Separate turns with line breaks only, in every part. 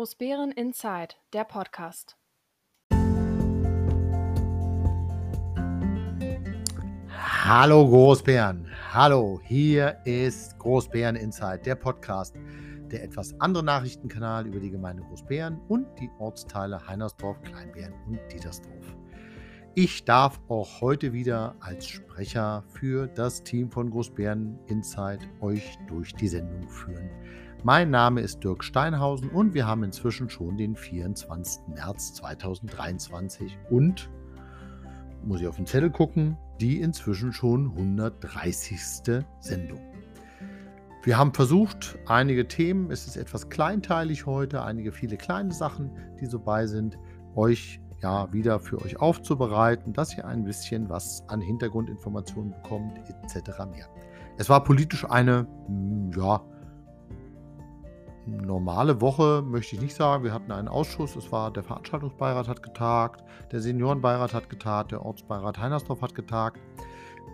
Großbären Inside, der Podcast.
Hallo Großbären, hallo, hier ist Großbären Inside, der Podcast, der etwas andere Nachrichtenkanal über die Gemeinde Großbären und die Ortsteile Heinersdorf, Kleinbären und Dietersdorf. Ich darf auch heute wieder als Sprecher für das Team von Großbären Inside euch durch die Sendung führen. Mein Name ist Dirk Steinhausen und wir haben inzwischen schon den 24. März 2023 und, muss ich auf den Zettel gucken, die inzwischen schon 130. Sendung. Wir haben versucht, einige Themen, es ist etwas kleinteilig heute, einige viele kleine Sachen, die so bei sind, euch ja wieder für euch aufzubereiten, dass ihr ein bisschen was an Hintergrundinformationen bekommt, etc. mehr. Es war politisch eine, hm, ja, normale Woche, möchte ich nicht sagen. Wir hatten einen Ausschuss, es war der Veranstaltungsbeirat hat getagt, der Seniorenbeirat hat getagt, der Ortsbeirat Heinersdorf hat getagt.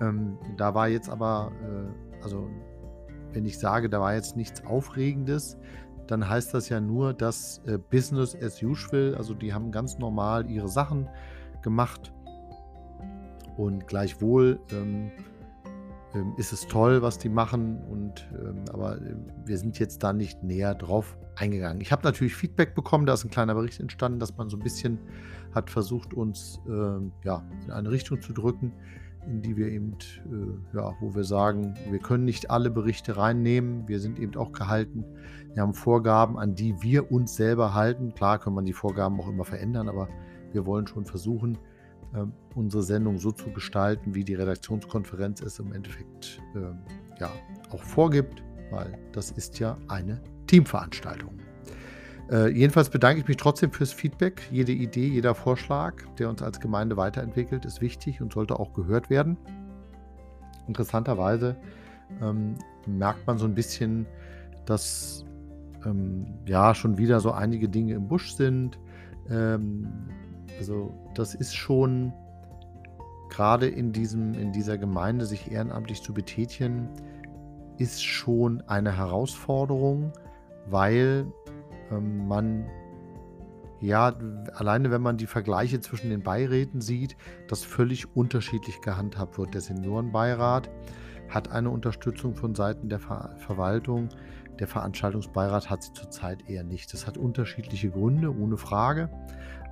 Ähm, da war jetzt aber, äh, also wenn ich sage, da war jetzt nichts Aufregendes, dann heißt das ja nur, dass äh, Business as usual, also die haben ganz normal ihre Sachen gemacht und gleichwohl ähm, ähm, ist es toll, was die machen und ähm, aber äh, wir sind jetzt da nicht näher drauf eingegangen. Ich habe natürlich Feedback bekommen, da ist ein kleiner Bericht entstanden, dass man so ein bisschen hat versucht, uns ähm, ja, in eine Richtung zu drücken, in die wir eben, äh, ja, wo wir sagen, wir können nicht alle Berichte reinnehmen, wir sind eben auch gehalten, wir haben Vorgaben, an die wir uns selber halten. Klar kann man die Vorgaben auch immer verändern, aber wir wollen schon versuchen, unsere Sendung so zu gestalten, wie die Redaktionskonferenz es im Endeffekt äh, ja, auch vorgibt, weil das ist ja eine Teamveranstaltung. Äh, jedenfalls bedanke ich mich trotzdem fürs Feedback. Jede Idee, jeder Vorschlag, der uns als Gemeinde weiterentwickelt, ist wichtig und sollte auch gehört werden. Interessanterweise ähm, merkt man so ein bisschen, dass ähm, ja schon wieder so einige Dinge im Busch sind. Ähm, also das ist schon gerade in, diesem, in dieser Gemeinde, sich ehrenamtlich zu betätigen, ist schon eine Herausforderung, weil ähm, man ja, alleine wenn man die Vergleiche zwischen den Beiräten sieht, das völlig unterschiedlich gehandhabt wird. Der Seniorenbeirat hat eine Unterstützung von Seiten der Ver Verwaltung. Der Veranstaltungsbeirat hat sie zurzeit eher nicht. Das hat unterschiedliche Gründe, ohne Frage.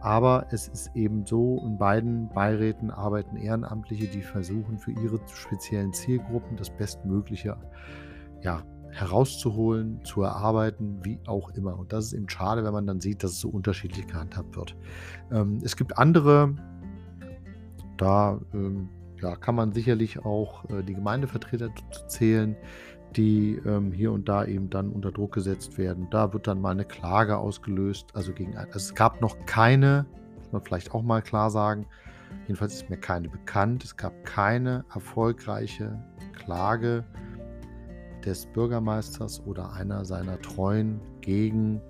Aber es ist eben so, in beiden Beiräten arbeiten Ehrenamtliche, die versuchen für ihre speziellen Zielgruppen das Bestmögliche ja, herauszuholen, zu erarbeiten, wie auch immer. Und das ist eben schade, wenn man dann sieht, dass es so unterschiedlich gehandhabt wird. Ähm, es gibt andere, da ähm, ja, kann man sicherlich auch äh, die Gemeindevertreter zählen, die ähm, hier und da eben dann unter Druck gesetzt werden. Da wird dann mal eine Klage ausgelöst. Also, gegen, also es gab noch keine, muss man vielleicht auch mal klar sagen, jedenfalls ist mir keine bekannt, es gab keine erfolgreiche Klage des Bürgermeisters oder einer seiner Treuen gegen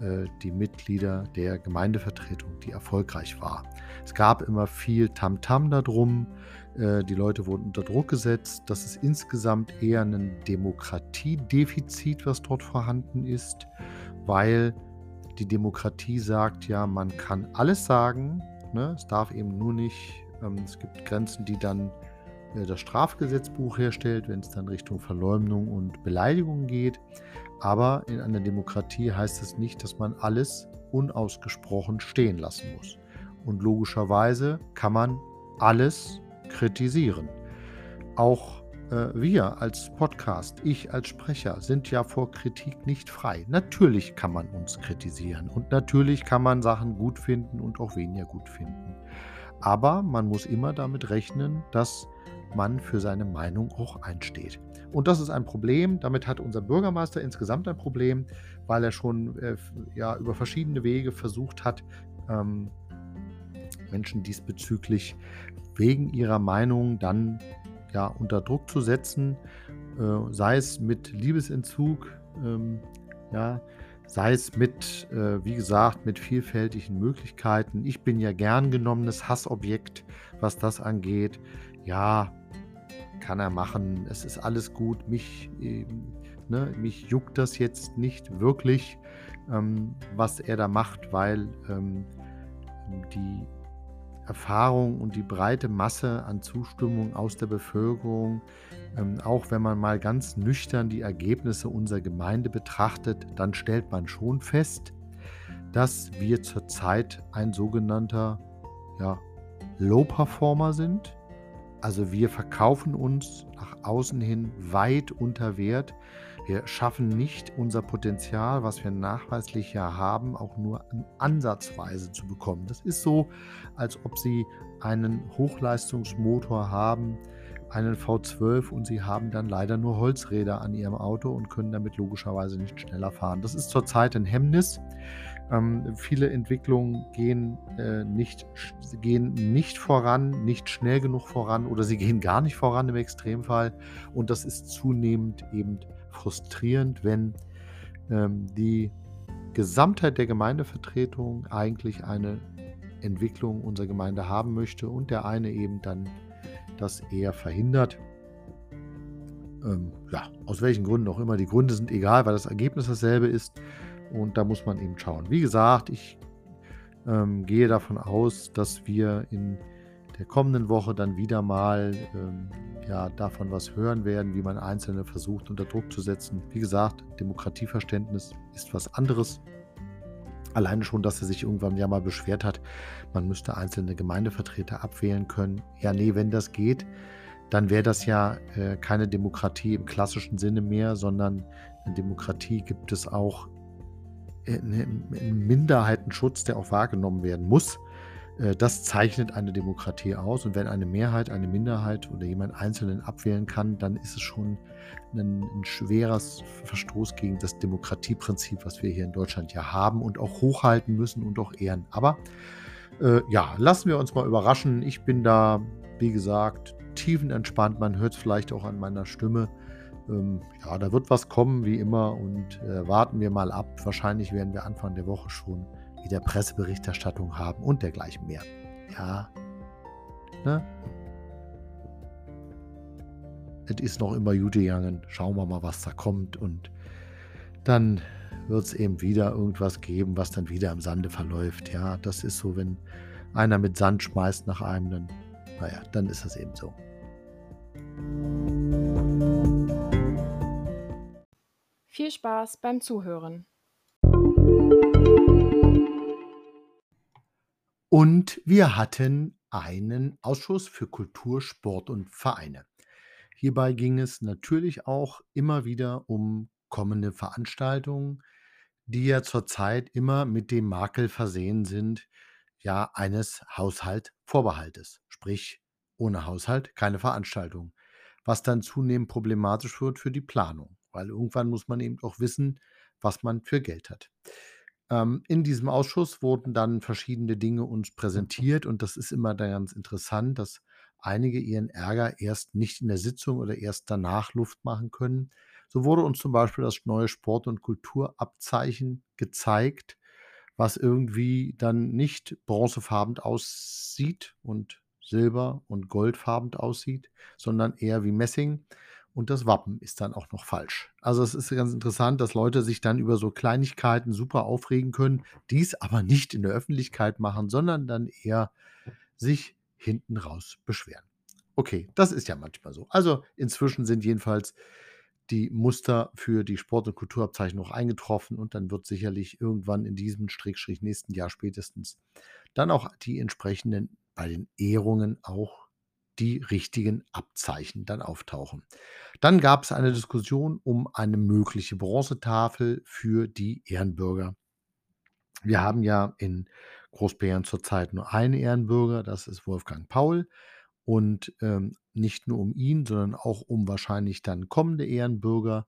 äh, die Mitglieder der Gemeindevertretung, die erfolgreich war. Es gab immer viel Tamtam -Tam darum. Äh, die Leute wurden unter Druck gesetzt. Das ist insgesamt eher ein Demokratiedefizit, was dort vorhanden ist, weil die Demokratie sagt ja, man kann alles sagen. Ne? Es darf eben nur nicht, ähm, es gibt Grenzen, die dann äh, das Strafgesetzbuch herstellt, wenn es dann Richtung Verleumdung und Beleidigung geht. Aber in einer Demokratie heißt es nicht, dass man alles unausgesprochen stehen lassen muss. Und logischerweise kann man alles kritisieren. Auch äh, wir als Podcast, ich als Sprecher, sind ja vor Kritik nicht frei. Natürlich kann man uns kritisieren und natürlich kann man Sachen gut finden und auch weniger gut finden. Aber man muss immer damit rechnen, dass man für seine Meinung auch einsteht. Und das ist ein Problem. Damit hat unser Bürgermeister insgesamt ein Problem, weil er schon äh, ja, über verschiedene Wege versucht hat, ähm, Menschen diesbezüglich wegen ihrer Meinung dann ja, unter Druck zu setzen, äh, sei es mit Liebesentzug, ähm, ja, sei es mit, äh, wie gesagt, mit vielfältigen Möglichkeiten. Ich bin ja gern genommenes Hassobjekt, was das angeht. Ja, kann er machen. Es ist alles gut. Mich, äh, ne? Mich juckt das jetzt nicht wirklich, ähm, was er da macht, weil, ähm, die Erfahrung und die breite Masse an Zustimmung aus der Bevölkerung, ähm, auch wenn man mal ganz nüchtern die Ergebnisse unserer Gemeinde betrachtet, dann stellt man schon fest, dass wir zurzeit ein sogenannter ja, Low-Performer sind. Also wir verkaufen uns nach außen hin weit unter Wert. Wir schaffen nicht unser Potenzial, was wir nachweislich ja haben, auch nur ansatzweise zu bekommen. Das ist so, als ob Sie einen Hochleistungsmotor haben, einen V12 und Sie haben dann leider nur Holzräder an Ihrem Auto und können damit logischerweise nicht schneller fahren. Das ist zurzeit ein Hemmnis. Ähm, viele Entwicklungen gehen, äh, nicht, gehen nicht voran, nicht schnell genug voran oder sie gehen gar nicht voran im Extremfall. Und das ist zunehmend eben frustrierend, wenn ähm, die Gesamtheit der Gemeindevertretung eigentlich eine Entwicklung unserer Gemeinde haben möchte und der eine eben dann das eher verhindert. Ähm, ja, aus welchen Gründen auch immer. Die Gründe sind egal, weil das Ergebnis dasselbe ist. Und da muss man eben schauen. Wie gesagt, ich ähm, gehe davon aus, dass wir in der kommenden Woche dann wieder mal ähm, ja, davon was hören werden, wie man Einzelne versucht unter Druck zu setzen. Wie gesagt, Demokratieverständnis ist was anderes. Alleine schon, dass er sich irgendwann ja mal beschwert hat, man müsste einzelne Gemeindevertreter abwählen können. Ja, nee, wenn das geht, dann wäre das ja äh, keine Demokratie im klassischen Sinne mehr, sondern eine Demokratie gibt es auch einen Minderheitenschutz, der auch wahrgenommen werden muss. Äh, das zeichnet eine Demokratie aus. Und wenn eine Mehrheit eine Minderheit oder jemand Einzelnen abwählen kann, dann ist es schon ein, ein schweres Verstoß gegen das Demokratieprinzip, was wir hier in Deutschland ja haben und auch hochhalten müssen und auch ehren. Aber äh, ja, lassen wir uns mal überraschen. Ich bin da, wie gesagt, tiefenentspannt. Man hört es vielleicht auch an meiner Stimme. Ähm, ja, da wird was kommen, wie immer, und äh, warten wir mal ab. Wahrscheinlich werden wir Anfang der Woche schon wieder Presseberichterstattung haben und dergleichen mehr. Ja, ne? Es ist noch immer Jute gegangen. Schauen wir mal, was da kommt. Und dann wird es eben wieder irgendwas geben, was dann wieder im Sande verläuft. Ja, das ist so, wenn einer mit Sand schmeißt nach einem, dann, naja, dann ist das eben so.
Viel Spaß beim Zuhören.
Und wir hatten einen Ausschuss für Kultur, Sport und Vereine. Hierbei ging es natürlich auch immer wieder um kommende Veranstaltungen, die ja zurzeit immer mit dem Makel versehen sind, ja, eines Haushaltvorbehaltes. Sprich, ohne Haushalt keine Veranstaltung. Was dann zunehmend problematisch wird für die Planung weil irgendwann muss man eben auch wissen, was man für Geld hat. Ähm, in diesem Ausschuss wurden dann verschiedene Dinge uns präsentiert und das ist immer dann ganz interessant, dass einige ihren Ärger erst nicht in der Sitzung oder erst danach Luft machen können. So wurde uns zum Beispiel das neue Sport- und Kulturabzeichen gezeigt, was irgendwie dann nicht bronzefarben aussieht und silber- und goldfarben aussieht, sondern eher wie Messing und das Wappen ist dann auch noch falsch. Also es ist ganz interessant, dass Leute sich dann über so Kleinigkeiten super aufregen können, dies aber nicht in der Öffentlichkeit machen, sondern dann eher sich hinten raus beschweren. Okay, das ist ja manchmal so. Also inzwischen sind jedenfalls die Muster für die Sport- und Kulturabzeichen noch eingetroffen und dann wird sicherlich irgendwann in diesem Strickstrich nächsten Jahr spätestens dann auch die entsprechenden bei den Ehrungen auch die richtigen Abzeichen dann auftauchen. Dann gab es eine Diskussion um eine mögliche Bronzetafel für die Ehrenbürger. Wir haben ja in Großbären zurzeit nur einen Ehrenbürger, das ist Wolfgang Paul. Und ähm, nicht nur um ihn, sondern auch um wahrscheinlich dann kommende Ehrenbürger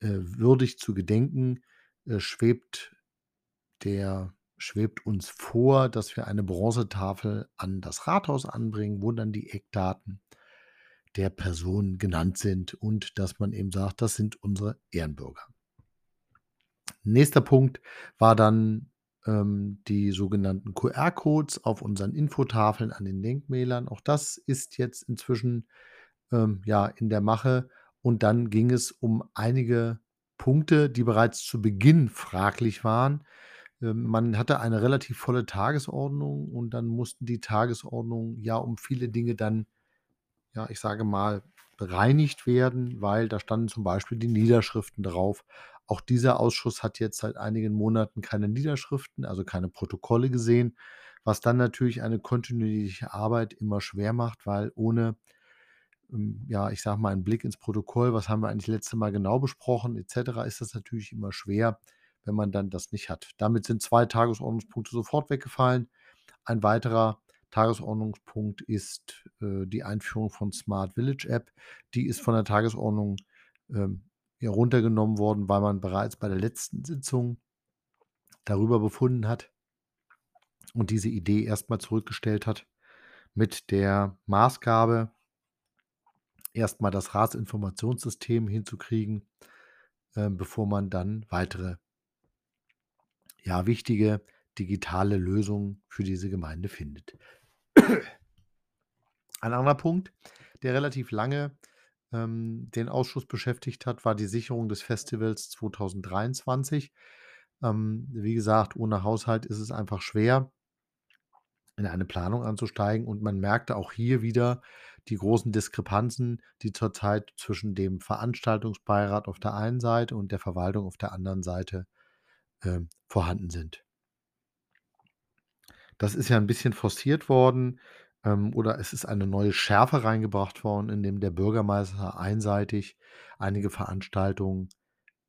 äh, würdig zu gedenken, äh, schwebt der schwebt uns vor, dass wir eine Bronzetafel an das Rathaus anbringen, wo dann die Eckdaten der Person genannt sind und dass man eben sagt, das sind unsere Ehrenbürger. Nächster Punkt war dann ähm, die sogenannten QR-Codes auf unseren Infotafeln an den Denkmälern. Auch das ist jetzt inzwischen ähm, ja in der Mache Und dann ging es um einige Punkte, die bereits zu Beginn fraglich waren. Ähm, man hatte eine relativ volle Tagesordnung und dann mussten die Tagesordnung ja um viele Dinge dann, ja, ich sage mal, bereinigt werden, weil da standen zum Beispiel die Niederschriften drauf. Auch dieser Ausschuss hat jetzt seit einigen Monaten keine Niederschriften, also keine Protokolle gesehen, was dann natürlich eine kontinuierliche Arbeit immer schwer macht, weil ohne, ähm, ja, ich sage mal, einen Blick ins Protokoll, was haben wir eigentlich letzte Mal genau besprochen, et cetera, ist das natürlich immer schwer, wenn man dann das nicht hat. Damit sind 2 Tagesordnungspunkte sofort weggefallen. Ein weiterer Tagesordnungspunkt ist, äh, die Einführung von Smart Village App. Die ist von der Tagesordnung, ähm, ja, runtergenommen worden, weil man bereits bei der letzten Sitzung darüber befunden hat und diese Idee erst mal zurückgestellt hat mit der Maßgabe erst mal das Ratsinformationssystem hinzukriegen, ähm, bevor man dann weitere ja, wichtige digitale Lösungen für diese Gemeinde findet. Ein anderer Punkt, der relativ lange, ähm, den Ausschuss beschäftigt hat, war die Sicherung des Festivals 2023. Ähm, wie gesagt, ohne Haushalt ist es einfach schwer in eine Planung anzusteigen und man merkte auch hier wieder die großen Diskrepanzen, die zurzeit zwischen dem Veranstaltungsbeirat auf der einen Seite und der Verwaltung auf der anderen Seite, ähm, vorhanden sind. Das ist ja 'n bisschen forciert worden, ähm, oder es ist eine neue Schärfe reingebracht worden, indem der Bürgermeister einseitig einige Veranstaltungen,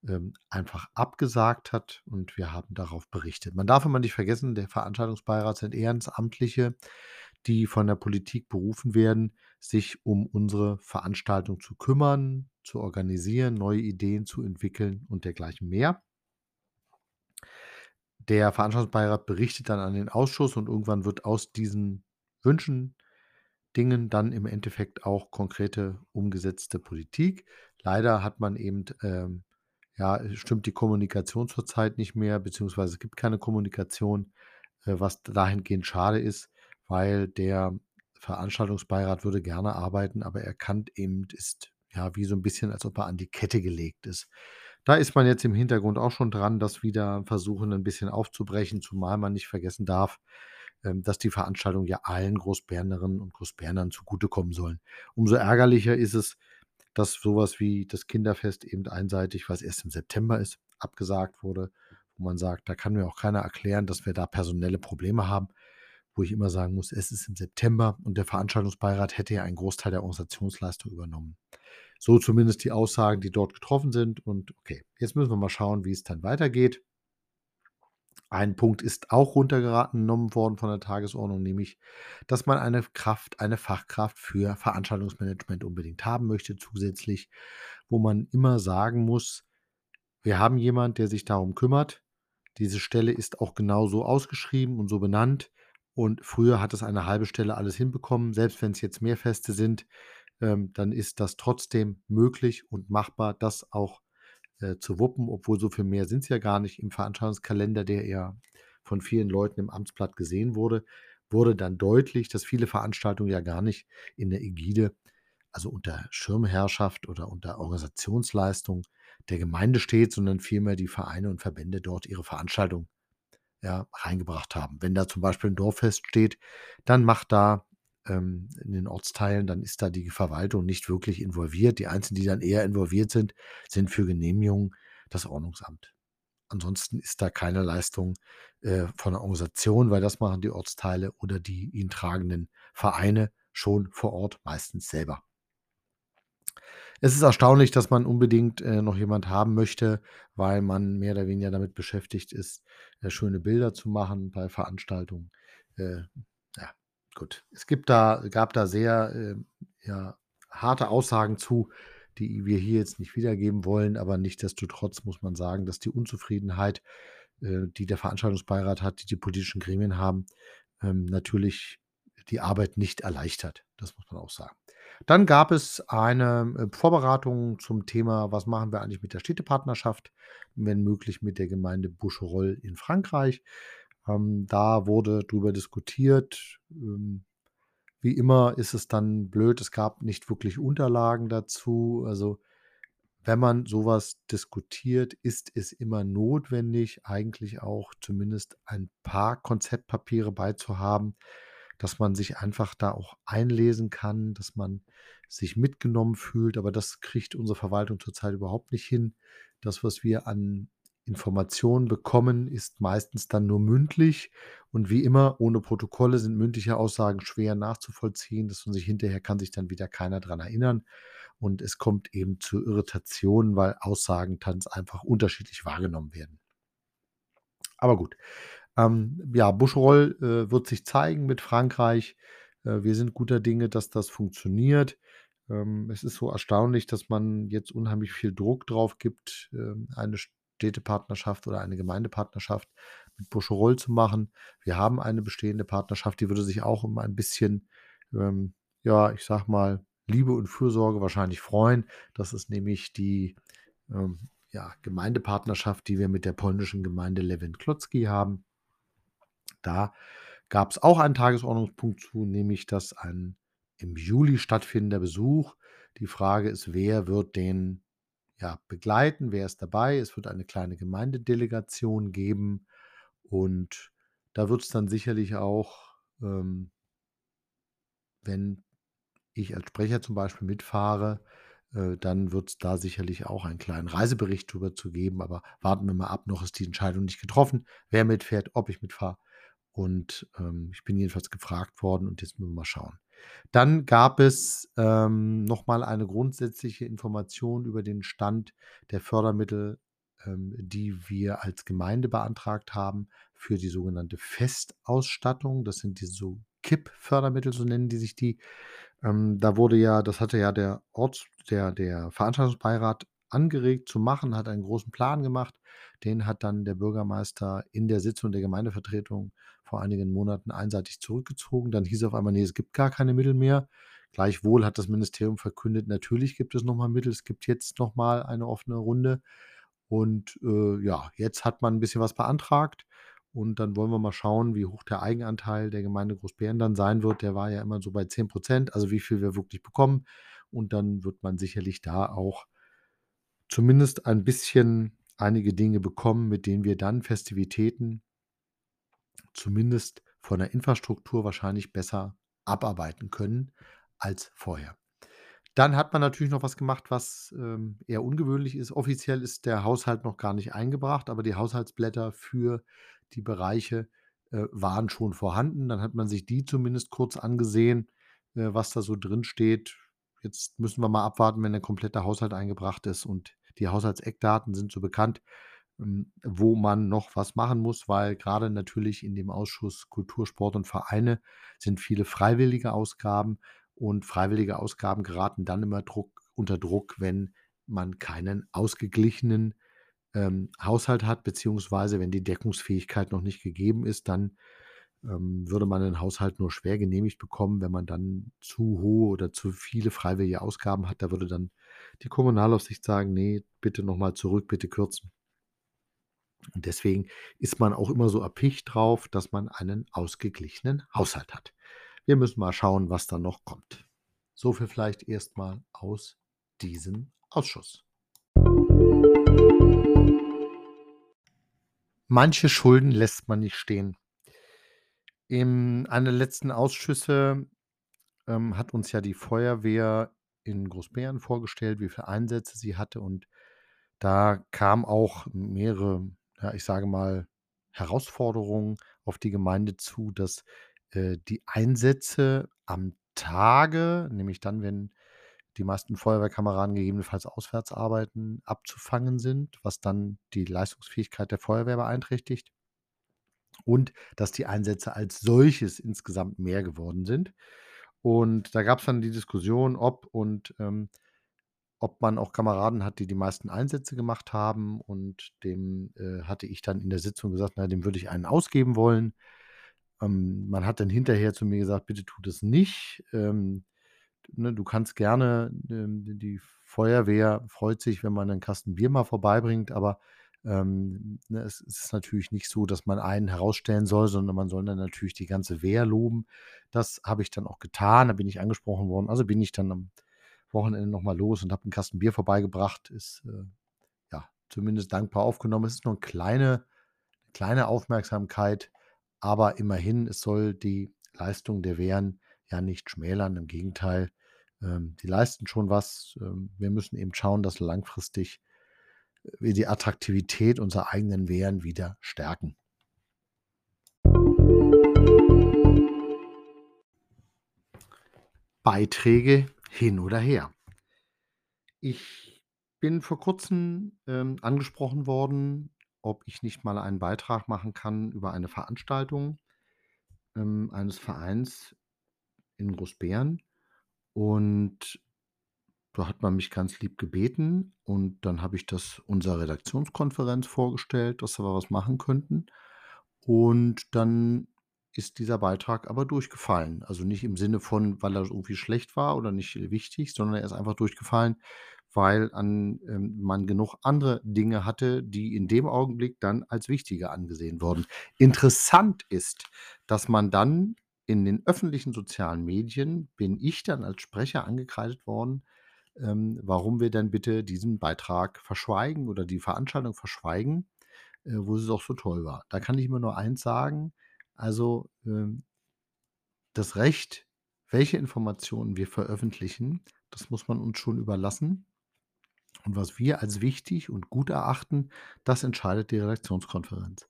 ähm, einfach abgesagt hat und wir haben darauf berichtet. Man darf immer nicht vergessen, der Veranstaltungsbeirat sind Ehrenamtliche, die von der Politik berufen werden, sich um unsere Veranstaltung zu kümmern, zu organisieren, neue Ideen zu entwickeln und dergleichen mehr. Der Veranstaltungsbeirat berichtet dann an den Ausschuss und irgendwann wird aus diesen Wünschen, Dingen dann im Endeffekt auch konkrete umgesetzte Politik. Leider hat man eben, ähm ja, stimmt die Kommunikation zurzeit nicht mehr, beziehungsweise es gibt keine Kommunikation, äh, was dahingehend schade ist, weil der Veranstaltungsbeirat würde gerne arbeiten, aber er kann eben ist, ja, wie so 'n bisschen, als ob er an die Kette gelegt ist. Da ist man jetzt im Hintergrund auch schon dran, das wieder versuchen, 'n bisschen aufzubrechen, zumal man nicht vergessen darf, ähm, dass die Veranstaltungen ja allen Großbernerinnen und Großbernern zugutekommen sollen. Umso ärgerlicher ist es, dass so was wie das Kinderfest eben einseitig, was erst im September ist, abgesagt wurde, wo man sagt: „Da kann mir auch keiner erklären, dass wir da personelle Probleme haben.“ Wo ich immer sagen muss: „Es ist im September und der Veranstaltungsbeirat hätte ja einen Großteil der Organisationsleistung übernommen.“ So zumindest die Aussagen, die dort getroffen sind und okay, jetzt müssen wir mal schauen, wie es dann weitergeht. Ein Punkt ist auch runtergenommen worden von der Tagesordnung, nämlich, dass man eine Kraft eine Fachkraft für Veranstaltungsmanagement unbedingt haben möchte zusätzlich, wo man immer sagen muss: „Wir haben jemand, der sich darum kümmert. Diese Stelle ist auch genauso ausgeschrieben und so benannt.“ Und früher hat es eine halbe Stelle alles hinbekommen. Selbst wenn's jetzt mehr Feste sind, ähm, dann ist das trotzdem möglich und machbar, das auch, äh, zu wuppen, obwohl so viel mehr sind's ja gar nicht im Veranstaltungskalender, der ja von vielen Leuten im Amtsblatt gesehen wurde, wurde dann deutlich, dass viele Veranstaltungen ja gar nicht in der Ägide, also unter Schirmherrschaft oder unter Organisationsleistung der Gemeinde steht, sondern vielmehr die Vereine und Verbände dort ihre Veranstaltung, ja, reingebracht haben. Wenn da zum Beispiel 'n Dorffest steht, dann macht da, ähm, in den Ortsteilen dann ist da die Verwaltung nicht wirklich involviert. Die einzigen, die dann eher involviert sind, sind für Genehmigungen das Ordnungsamt. Ansonsten ist da keine Leistung, äh, von der Organisation, weil das machen die Ortsteile oder die ihn tragenden Vereine schon vor Ort meistens selber. Es ist erstaunlich, dass man unbedingt, äh, noch jemand haben möchte, weil man mehr oder weniger damit beschäftigt ist, äh, schöne Bilder zu machen bei Veranstaltungen. Äh, ja, gut. Es gibt da gab da sehr, ähm, ja, harte Aussagen zu, die wir hier jetzt nicht wiedergeben wollen, aber nichtsdestotrotz muss man sagen, dass die Unzufriedenheit, äh, die der Veranstaltungsbeirat hat, die die politischen Gremien haben, ähm, natürlich die Arbeit nicht erleichtert. Das muss man auch sagen. Dann gab es eine, äh, Vorberatung zum Thema: „Was machen wir eigentlich mit der Städtepartnerschaft, wenn möglich mit der Gemeinde Boucherolles in Frankreich?“ Ähm, da wurde drüber diskutiert. Ähm, wie immer ist es dann blöd, es gab nicht wirklich Unterlagen dazu. Also, wenn man so was diskutiert, ist es immer notwendig, eigentlich auch zumindest ein paar Konzeptpapiere beizuhaben, dass man sich einfach da auch einlesen kann, dass man sich mitgenommen fühlt. Aber das kriegt unsere Verwaltung zurzeit überhaupt nicht hin. Das, was wir an Informationen bekommen, ist meistens dann nur mündlich. Und wie immer, ohne Protokolle sind mündliche Aussagen schwer nachzuvollziehen. Das und sich hinterher kann sich dann wieder keiner dran erinnern. Und es kommt eben zu Irritationen, weil Aussagen ganz einfach unterschiedlich wahrgenommen werden. Aber gut. Ähm, ja, Buscherol äh, wird sich zeigen mit Frankreich. Äh, wir sind guter Dinge, dass das funktioniert. Ähm, es ist so erstaunlich, dass man jetzt unheimlich viel Druck drauf gibt, ähm, eine Städtepartnerschaft oder eine Gemeindepartnerschaft mit Buscherol zu machen. Wir haben eine bestehende Partnerschaft, die würde sich auch um ein bisschen, ähm, ja, ich sag mal, Liebe und Fürsorge wahrscheinlich freuen. Das ist nämlich die ähm, ja, Gemeindepartnerschaft, die wir mit der polnischen Gemeinde Lewin-Klotzki haben. Da gab es auch einen Tagesordnungspunkt zu, nämlich dass ein im Juli stattfindender Besuch. Die Frage ist, wer wird den ja, begleiten, wer ist dabei? Es wird eine kleine Gemeindedelegation geben und da wird es dann sicherlich auch, ähm, wenn ich als Sprecher zum Beispiel mitfahre, äh, dann wird es da sicherlich auch einen kleinen Reisebericht drüber zu geben. Aber warten wir mal ab, noch ist die Entscheidung nicht getroffen, wer mitfährt, ob ich mitfahre. Und ähm, ich bin jedenfalls gefragt worden und jetzt müssen wir mal schauen. Dann gab es ähm, nochmal eine grundsätzliche Information über den Stand der Fördermittel, ähm, die wir als Gemeinde beantragt haben für die sogenannte Festausstattung. Das sind diese so KIP-Fördermittel, so nennen die sich die. Ähm, da wurde ja, das hatte ja der Orts, der, der Veranstaltungsbeirat angeregt zu machen, hat einen großen Plan gemacht. Den hat dann der Bürgermeister in der Sitzung der Gemeindevertretung vor einigen Monaten einseitig zurückgezogen. Dann hieß auf einmal, nee, es gibt gar keine Mittel mehr. Gleichwohl hat das Ministerium verkündet, natürlich gibt es nochmal Mittel. Es gibt jetzt nochmal eine offene Runde. Und äh, ja, jetzt hat man ein bisschen was beantragt. Und dann wollen wir mal schauen, wie hoch der Eigenanteil der Gemeinde Großbären dann sein wird. Der war ja immer so bei 10 Prozent, also wie viel wir wirklich bekommen. Und dann wird man sicherlich da auch zumindest ein bisschen einige Dinge bekommen, mit denen wir dann Festivitäten zumindest von der Infrastruktur wahrscheinlich besser abarbeiten können als vorher. Dann hat man natürlich noch was gemacht, was ähm, eher ungewöhnlich ist. Offiziell ist der Haushalt noch gar nicht eingebracht, aber die Haushaltsblätter für die Bereiche äh, waren schon vorhanden. Dann hat man sich die zumindest kurz angesehen, äh, was da so drin steht. Jetzt müssen wir mal abwarten, wenn der komplette Haushalt eingebracht ist und die Haushaltseckdaten sind so bekannt, wo man noch was machen muss, weil gerade natürlich in dem Ausschuss Kultur, Sport und Vereine sind viele freiwillige Ausgaben und freiwillige Ausgaben geraten dann immer Druck, unter Druck, wenn man keinen ausgeglichenen ähm, Haushalt hat, beziehungsweise wenn die Deckungsfähigkeit noch nicht gegeben ist, dann ähm, würde man den Haushalt nur schwer genehmigt bekommen, wenn man dann zu hohe oder zu viele freiwillige Ausgaben hat. Da würde dann die Kommunalaufsicht sagen, nee, bitte nochmal zurück, bitte kürzen. Und deswegen ist man auch immer so erpicht drauf, dass man einen ausgeglichenen Haushalt hat. Wir müssen mal schauen, was da noch kommt. So viel vielleicht erstmal aus diesem Ausschuss. Manche Schulden lässt man nicht stehen. In einer der letzten Ausschüsse ähm, hat uns ja die Feuerwehr in Großbären vorgestellt, wie viele Einsätze sie hatte. Und da kamen auch mehrere, ja, ich sage mal, Herausforderungen auf die Gemeinde zu, dass äh, die Einsätze am Tage, nämlich dann, wenn die meisten Feuerwehrkameraden gegebenenfalls auswärts arbeiten, abzufangen sind, was dann die Leistungsfähigkeit der Feuerwehr beeinträchtigt. Und dass die Einsätze als solches insgesamt mehr geworden sind. Und da gab es dann die Diskussion, ob und ähm, ob man auch Kameraden hat, die die meisten Einsätze gemacht haben. Und dem äh, hatte ich dann in der Sitzung gesagt, na, dem würde ich einen ausgeben wollen. Ähm, man hat dann hinterher zu mir gesagt, bitte tut es nicht. Ähm, ne, du kannst gerne, ähm, die Feuerwehr freut sich, wenn man einen Kasten Bier mal vorbeibringt, aber ähm, ne, es ist natürlich nicht so, dass man einen herausstellen soll, sondern man soll dann natürlich die ganze Wehr loben. Das habe ich dann auch getan, da bin ich angesprochen worden. Also bin ich dann am Wochenende noch mal los und habe 'n Kasten Bier vorbeigebracht. Ist, äh, ja, zumindest dankbar aufgenommen. Es ist nur 'n kleine kleine Aufmerksamkeit, aber immerhin, es soll die Leistung der Wehren ja nicht schmälern. Im Gegenteil, ähm, die leisten schon was. Ähm, wir müssen eben schauen, dass langfristig äh, wir die Attraktivität unserer eigenen Wehren wieder stärken. Beiträge hin oder her. Ich bin vor Kurzem, ähm, angesprochen worden, ob ich nicht mal einen Beitrag machen kann über eine Veranstaltung, ähm, eines Vereins in Großbeeren. Und da hat man mich ganz lieb gebeten und dann habe ich das unserer Redaktionskonferenz vorgestellt, dass wir was machen könnten. Und dann ist dieser Beitrag aber durchgefallen. Also nicht im Sinne von, weil er irgendwie schlecht war oder nicht wichtig, sondern er ist einfach durchgefallen, weil an ähm, man genug andere Dinge hatte, die in dem Augenblick dann als wichtiger angesehen wurden. Interessant ist, dass man dann in den öffentlichen sozialen Medien bin ich dann als Sprecher angekreidet worden, ähm, warum wir denn bitte diesen Beitrag verschweigen oder die Veranstaltung verschweigen, äh, wo es auch so toll war. Da kann ich immer nur eins sagen, also, ähm das Recht, welche Informationen wir veröffentlichen, das muss man uns schon überlassen. Und was wir als wichtig und gut erachten, das entscheidet die Redaktionskonferenz.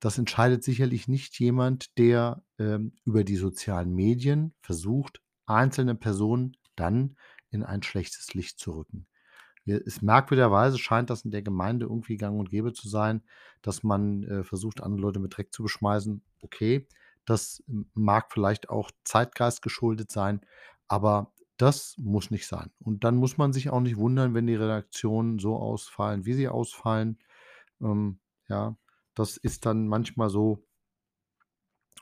Das entscheidet sicherlich nicht jemand, der, ähm, über die sozialen Medien versucht, einzelne Personen dann in ein schlechtes Licht zu rücken. Es merkwürdigerweise scheint das in der Gemeinde irgendwie gang und gäbe zu sein, dass man, äh, versucht, andere Leute mit Dreck zu beschmeißen. Okay, das mag vielleicht auch Zeitgeist geschuldet sein, aber das muss nicht sein. Und dann muss man sich auch nicht wundern, wenn die Redaktionen so ausfallen, wie sie ausfallen. Ähm, ja, das ist dann manchmal so.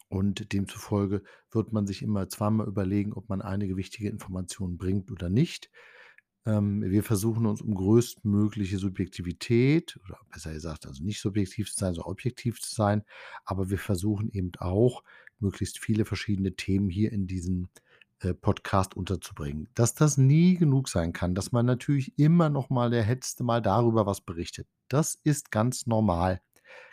Und demzufolge wird man sich immer zweimal überlegen, ob man einige wichtige Informationen bringt oder nicht. Ähm, wir versuchen uns um größtmögliche Subjektivität oder besser gesagt, also nicht subjektiv zu sein, sondern objektiv zu sein, aber wir versuchen eben auch, möglichst viele verschiedene Themen hier in diesen, äh, Podcast unterzubringen. Dass das nie genug sein kann, dass man natürlich immer noch mal der Letzte Mal darüber was berichtet. Das ist ganz normal.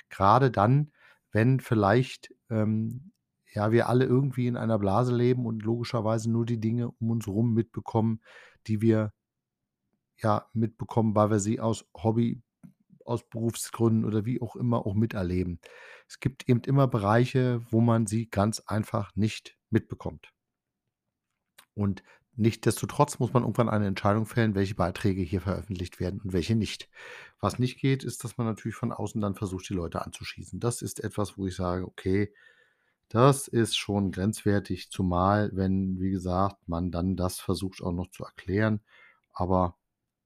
Grade dann, wenn vielleicht, ähm, ja, wir alle irgendwie in einer Blase leben und logischerweise nur die Dinge um uns rum mitbekommen, die wir ja, mitbekommen, weil wir sie aus Hobby aus Berufsgründen oder wie auch immer auch miterleben. Es gibt eben immer Bereiche, wo man sie ganz einfach nicht mitbekommt. Und nichtsdestotrotz muss man irgendwann eine Entscheidung fällen, welche Beiträge hier veröffentlicht werden und welche nicht. Was nicht geht, ist, dass man natürlich von außen dann versucht, die Leute anzuschießen. Das ist etwas, wo ich sage: „Okay, das ist schon grenzwertig“, zumal wenn, wie gesagt, man dann das versucht auch noch zu erklären. Aber,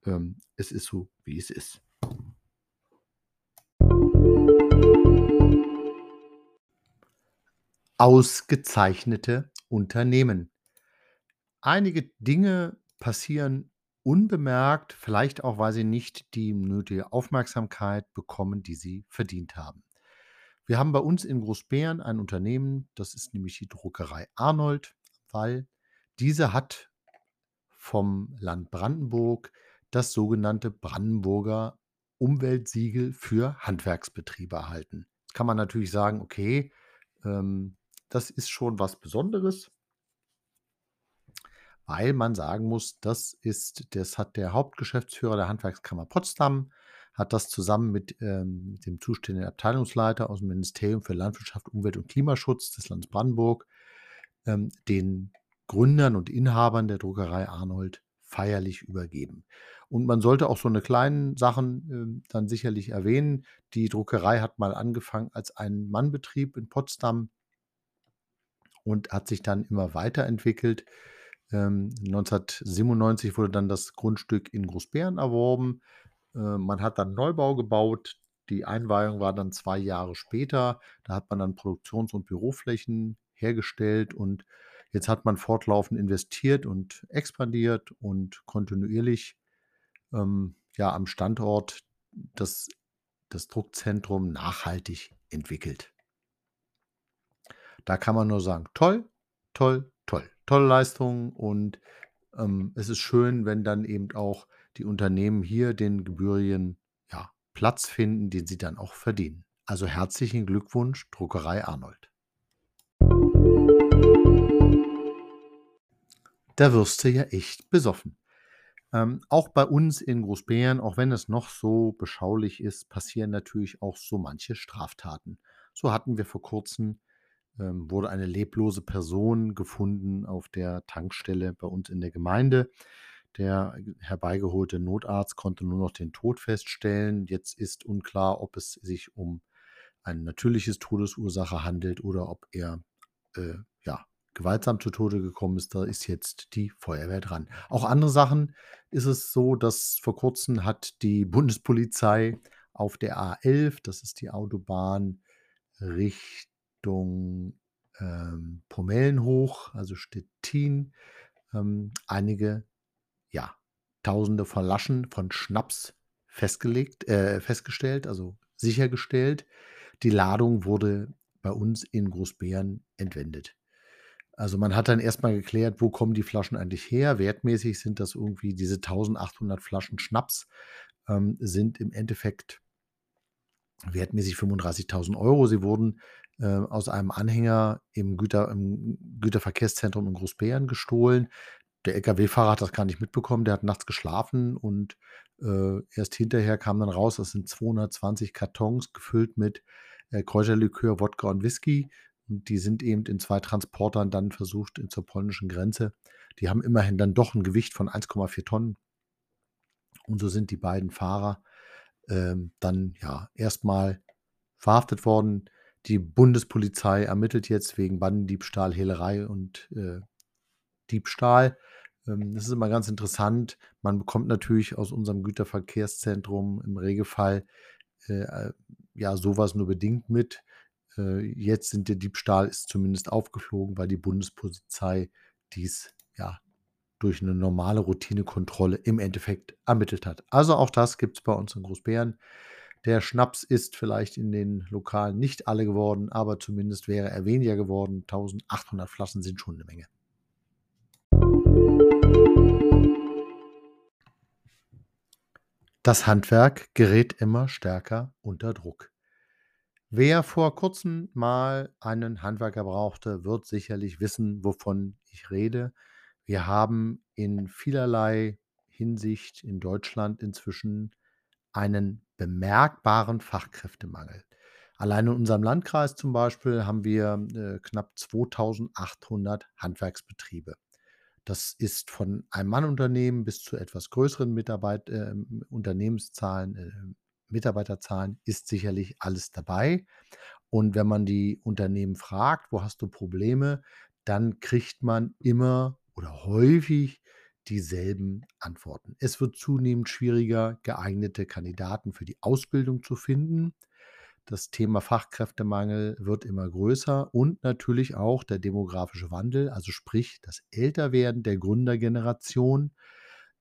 ähm, es ist so, wie es ist. Ausgezeichnete Unternehmen. Einige Dinge passieren unbemerkt, vielleicht auch, weil sie nicht die nötige Aufmerksamkeit bekommen, die sie verdient haben. Wir haben bei uns in Großbeeren ein Unternehmen, das ist nämlich die Druckerei Arnold, weil diese hat vom Land Brandenburg das sogenannte Brandenburger Umweltsiegel für Handwerksbetriebe erhalten. Jetzt kann man natürlich sagen: „Okay, ähm, das ist schon was Besonderes.“ Weil man sagen muss, das ist das hat der Hauptgeschäftsführer der Handwerkskammer Potsdam hat das zusammen mit, ähm, dem zuständigen Abteilungsleiter aus'm Ministerium für Landwirtschaft, Umwelt und Klimaschutz des Landes Brandenburg, ähm, den Gründern und Inhabern der Druckerei Arnold feierlich übergeben. Und man sollte auch so 'ne kleinen Sachen, ähm, dann sicherlich erwähnen. Die Druckerei hat mal angefangen als Ein-Mann-Betrieb in Potsdam und hat sich dann immer weiterentwickelt. Ähm, 1997 wurde dann das Grundstück in Großbeeren erworben. Äh, man hat dann Neubau gebaut. Die Einweihung war dann 2 Jahre später. Da hat man dann Produktions und Büroflächen hergestellt und jetzt hat man fortlaufend investiert und expandiert und kontinuierlich, ähm, ja, am Standort das das Druckzentrum nachhaltig entwickelt. Da kann man nur sagen: „Toll, toll, toll. Tolle Leistung“ und, Ähm, es ist schön, wenn dann eben auch die Unternehmen hier den gebührigen, ja, Platz finden, den sie dann auch verdienen. Also, herzlichen Glückwunsch, Druckerei Arnold. Da wirst du ja echt besoffen. Ähm, auch bei uns in Großbären, auch wenn es noch so beschaulich ist, passieren natürlich auch so manche Straftaten. So hatten wir vor Kurzem ähm, wurde eine leblose Person gefunden auf der Tankstelle bei uns in der Gemeinde. Der herbeigeholte Notarzt konnte nur noch den Tod feststellen. Jetzt ist unklar, ob es sich um ein natürliches Todesursache handelt oder ob er, äh, ja, gewaltsam zu Tode gekommen ist. Da ist jetzt die Feuerwehr dran. Auch andere Sachen ist es so, dass vor Kurzem hat die Bundespolizei auf der A11, das ist die Autobahn Richtung, ähm, Pomellen hoch, also Stettin, ähm, einige, ja, Tausende von Flaschen von Schnaps festgelegt äh, festgestellt, also sichergestellt. Die Ladung wurde bei uns in Großbären entwendet. Also, man hat dann erst mal geklärt, wo kommen die Flaschen eigentlich her? Wertmäßig sind das irgendwie diese 1.800 Flaschen Schnaps, ähm, sind im Endeffekt wertmäßig 35.000 Euro. Sie wurden, äh, aus einem Anhänger im Güter im Güterverkehrszentrum in Großbären gestohlen. Der LKW-Fahrer hat das gar nicht mitbekommen, der hat nachts geschlafen und, äh, erst hinterher kam dann raus, das sind 220 Kartons gefüllt mit, äh, Kräuterlikör, Wodka und Whisky. Und die sind eben in 2 Transportern dann versucht in zur polnischen Grenze. Die haben immerhin dann doch 'n Gewicht von 1,4 Tonnen. Und so sind die beiden Fahrer, ähm, dann, ja, erst mal verhaftet worden. Die Bundespolizei ermittelt jetzt wegen Bandendiebstahl, Hehlerei und, äh, Diebstahl. Ähm, das ist immer ganz interessant. Man bekommt natürlich aus unserem Güterverkehrszentrum im Regelfall, äh, äh, ja, so was nur bedingt mit. Äh, jetzt sind der Diebstahl ist zumindest aufgeflogen, weil die Bundespolizei dies, ja, durch 'ne normale Routinekontrolle im Endeffekt ermittelt hat. Also, auch das gibt's bei uns in Großbären. Der Schnaps ist vielleicht in den Lokalen nicht alle geworden, aber zumindest wäre er weniger geworden. 1.800 Flaschen sind schon 'ne Menge. Das Handwerk gerät immer stärker unter Druck. Wer vor Kurzem mal einen Handwerker brauchte, wird sicherlich wissen, wovon ich rede. Wir haben in vielerlei Hinsicht in Deutschland inzwischen einen bemerkbaren Fachkräftemangel. Allein in unserem Landkreis zum Beispiel haben wir, äh, knapp 2.800 Handwerksbetriebe. Das ist von Ein-Mann-Unternehmen bis zu etwas größeren Mitarbeit ähm, Unternehmenszahlen, äh, Mitarbeiterzahlen ist sicherlich alles dabei. Und wenn man die Unternehmen fragt: „Wo hast du Probleme?“, dann kriegt man immer oder häufig dieselben Antworten. Es wird zunehmend schwieriger, geeignete Kandidaten für die Ausbildung zu finden. Das Thema Fachkräftemangel wird immer größer und natürlich auch der demografische Wandel, also sprich das Älterwerden der Gründergeneration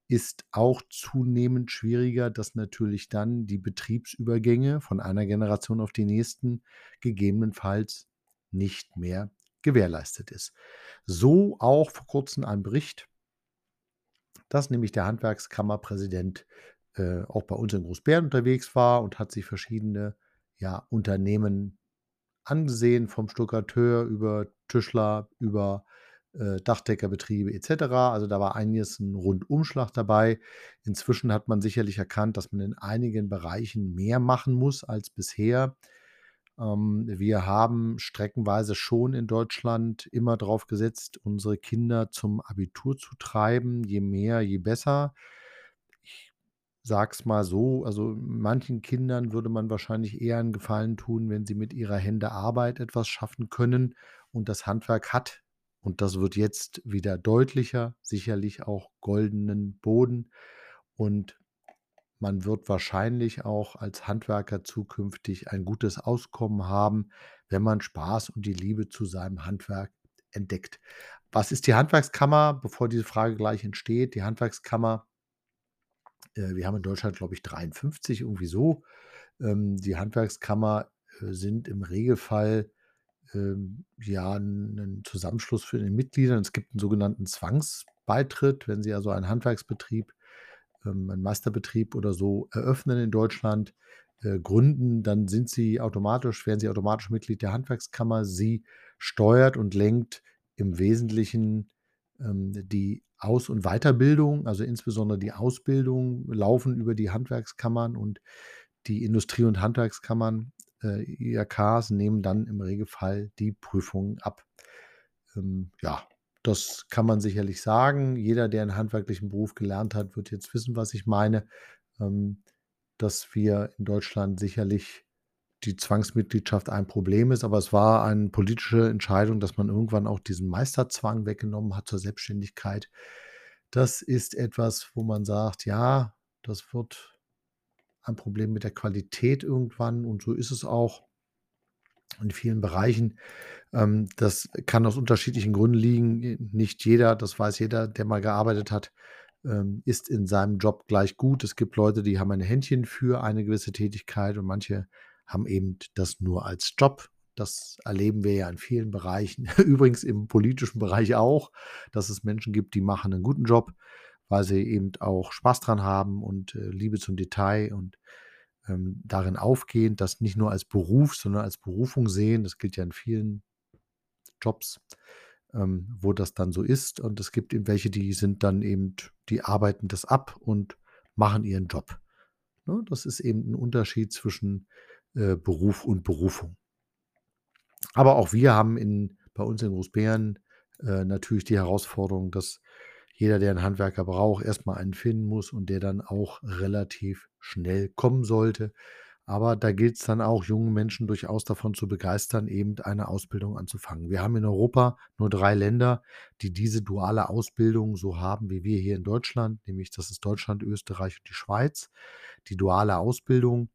ist auch zunehmend schwieriger, dass natürlich dann die Betriebsübergänge von einer Generation auf die nächsten gegebenenfalls nicht mehr gewährleistet ist. So auch vor Kurzem ein Bericht dass nämlich der Handwerkskammerpräsident, äh, auch bei uns in Großbären unterwegs war und hat sich verschiedene, ja, Unternehmen angesehen, vom Stuckateur über Tischler, über, äh, Dachdeckerbetriebe et cetera. Also, da war einiges 'n Rundumschlag dabei. Inzwischen hat man sicherlich erkannt, dass man in einigen Bereichen mehr machen muss als bisher. Ähm, wir haben streckenweise schon in Deutschland immer drauf gesetzt, unsere Kinder zum Abitur zu treiben, je mehr, je besser. Ich sage es mal so, also, manchen Kindern würde man wahrscheinlich eher 'n Gefallen tun, wenn sie mit ihrer Hände Arbeit etwas schaffen können. Und das Handwerk hat und das wird jetzt wieder deutlicher, sicherlich auch goldenen Boden. Und man wird wahrscheinlich auch als Handwerker zukünftig ein gutes Auskommen haben, wenn man Spaß und die Liebe zu seinem Handwerk entdeckt. Was ist die Handwerkskammer? Bevor diese Frage gleich entsteht. Die Handwerkskammer äh, wir haben in Deutschland, glaube ich, 53, irgendwie so. Ähm, die Handwerkskammer, äh, sind im Regelfall, ähm, ja, 'n 'nen Zusammenschluss für den Mitgliedern. Es gibt 'n sogenannten Zwangs beitritt, wenn Sie also einen Handwerksbetrieb, ähm, einen Meisterbetrieb oder so eröffnen in Deutschland, äh, gründen, dann sind Sie automatisch werden Sie automatisch Mitglied der Handwerkskammer. Sie steuert und lenkt im Wesentlichen, ähm, die Aus und Weiterbildung, also insbesondere die Ausbildung laufen über die Handwerkskammern und die Industrie und Handwerkskammern, äh, IHKs nehmen dann im Regelfall die Prüfungen ab. Ähm, ja, das kann man sicherlich sagen. Jeder, der 'n handwerklichen Beruf gelernt hat, wird jetzt wissen, was ich meine, ähm, dass wir in Deutschland sicherlich die Zwangsmitgliedschaft ein Problem ist, aber es war eine politische Entscheidung, dass man irgendwann auch diesen Meisterzwang weggenommen hat zur Selbstständigkeit. Das ist etwas, wo man sagt: „Ja, das wird ein Problem mit der Qualität irgendwann“ und so ist es auch in vielen Bereichen. Ähm, das kann aus unterschiedlichen Gründen liegen. Nicht jeder, das weiß jeder, der mal gearbeitet hat, ähm, ist in seinem Job gleich gut. Es gibt Leute, die haben ein Händchen für eine gewisse Tätigkeit und manche haben eben das nur als Job. Das erleben wir ja in vielen Bereichen. Übrigens im politischen Bereich auch, dass es Menschen gibt, die machen einen guten Job, weil sie eben auch Spaß dran haben und, äh, Liebe zum Detail und, ähm, darin aufgehen, das nicht nur als Beruf, sondern als Berufung sehen. Das gilt ja in vielen Jobs, ähm, wo das dann so ist. Und es gibt eben welche, die sind dann eben die arbeiten das ab und machen ihren Job, ne? Das ist eben 'n Unterschied zwischen, äh, Beruf und Berufung. Aber auch wir haben in bei uns in Großbären, äh, natürlich die Herausforderung, dass jeder, der 'n Handwerker braucht, erst mal einen finden muss und der dann auch relativ schnell kommen sollte. Aber da gilt's dann auch, junge Menschen durchaus davon zu begeistern, eben eine Ausbildung anzufangen. Wir haben in Europa nur 3 Länder, die diese duale Ausbildung so haben wie wir hier in Deutschland, nämlich das ist Deutschland, Österreich und die Schweiz. Die duale Ausbildung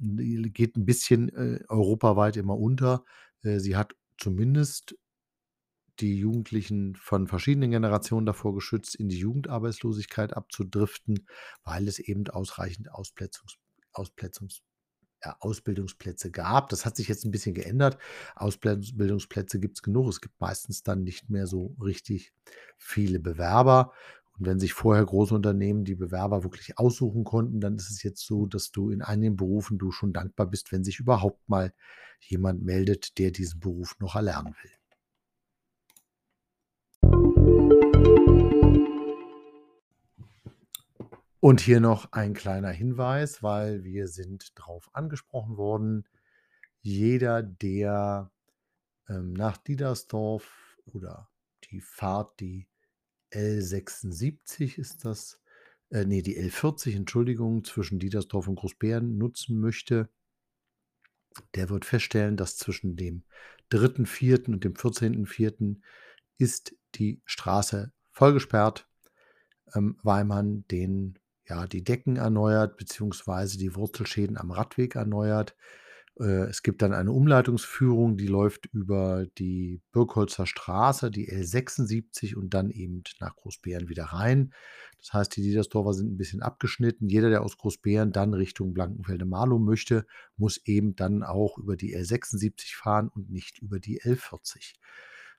geht 'n bisschen, äh, europaweit immer unter. Äh, sie hat zumindest die Jugendlichen von verschiedenen Generationen davor geschützt, in die Jugendarbeitslosigkeit abzudriften, weil es eben ausreichend Ausplätzungs Ausplätzungs ja, Ausbildungsplätze gab. Das hat sich jetzt 'n bisschen geändert. Ausbildungsplätze gibt's genug. Es gibt meistens dann nicht mehr so richtig viele Bewerber. Und wenn sich vorher große Unternehmen die Bewerber wirklich aussuchen konnten, dann ist es jetzt so, dass du in einigen Berufen du schon dankbar bist, wenn sich überhaupt mal jemand meldet, der diesen Beruf noch erlernen will. Und hier noch ein kleiner Hinweis, weil wir sind drauf angesprochen worden. Jeder, der, ähm, nach Diedersdorf oder die Fahrt, die L76 ist das, äh, ne, die L40, Entschuldigung, zwischen Diedersdorf und Großbeeren nutzen möchte der wird feststellen, dass zwischen dem 3.4. und dem 14.4. ist die Straße voll gesperrt, ähm, weil man den ja, die Decken erneuert beziehungsweise die Wurzelschäden am Radweg erneuert. Äh, es gibt dann eine Umleitungsführung, die läuft über die Birkholzer Straße, die L76 und dann eben nach Großbeeren wieder rein. Das heißt, die Diedersdorfer sind 'n bisschen abgeschnitten. Jeder, der aus Großbeeren dann Richtung Blankenfelde-Marlow möchte, muss eben dann auch über die L76 fahren und nicht über die L40.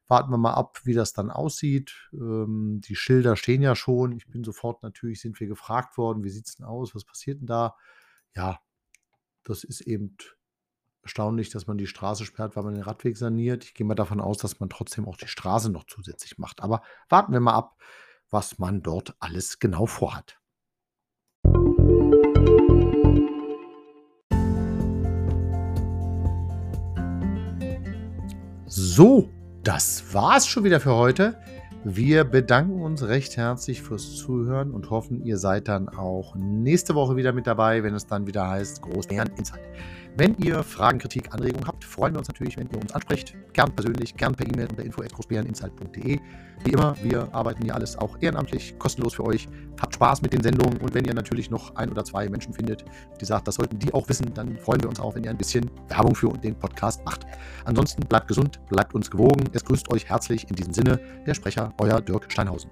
Warten wir mal ab, wie das dann aussieht. Ähm, die Schilder stehen ja schon. Ich bin sofort natürlich sind wir gefragt worden: „Wie sieht's denn aus? Was passiert denn da?“ Ja, das ist eben erstaunlich, dass man die Straße sperrt, weil man den Radweg saniert. Ich gehe mal davon aus, dass man trotzdem auch die Straße noch zusätzlich macht. Aber warten wir mal ab, was man dort alles genau vorhat. So, das war's schon wieder für heute. Wir bedanken uns recht herzlich fürs Zuhören und hoffen, ihr seid dann auch nächste Woche wieder mit dabei, wenn es dann wieder heißt Großbären Insight. Wenn ihr Fragen, Kritik, Anregungen habt, freuen wir uns natürlich, wenn ihr uns ansprecht. Gern persönlich, gern per E-Mail unter info@großbäreninsight.de. Wie immer, wir arbeiten hier alles auch ehrenamtlich, kostenlos für euch. Habt Spaß mit den Sendungen und wenn ihr natürlich noch ein oder zwei Menschen findet, die sagt, das sollten die auch wissen, dann freuen wir uns auch, wenn ihr ein bisschen Werbung für den Podcast macht. Ansonsten bleibt gesund, bleibt uns gewogen. Es grüßt euch herzlich in diesem Sinne der Sprecher, euer Dirk Steinhausen.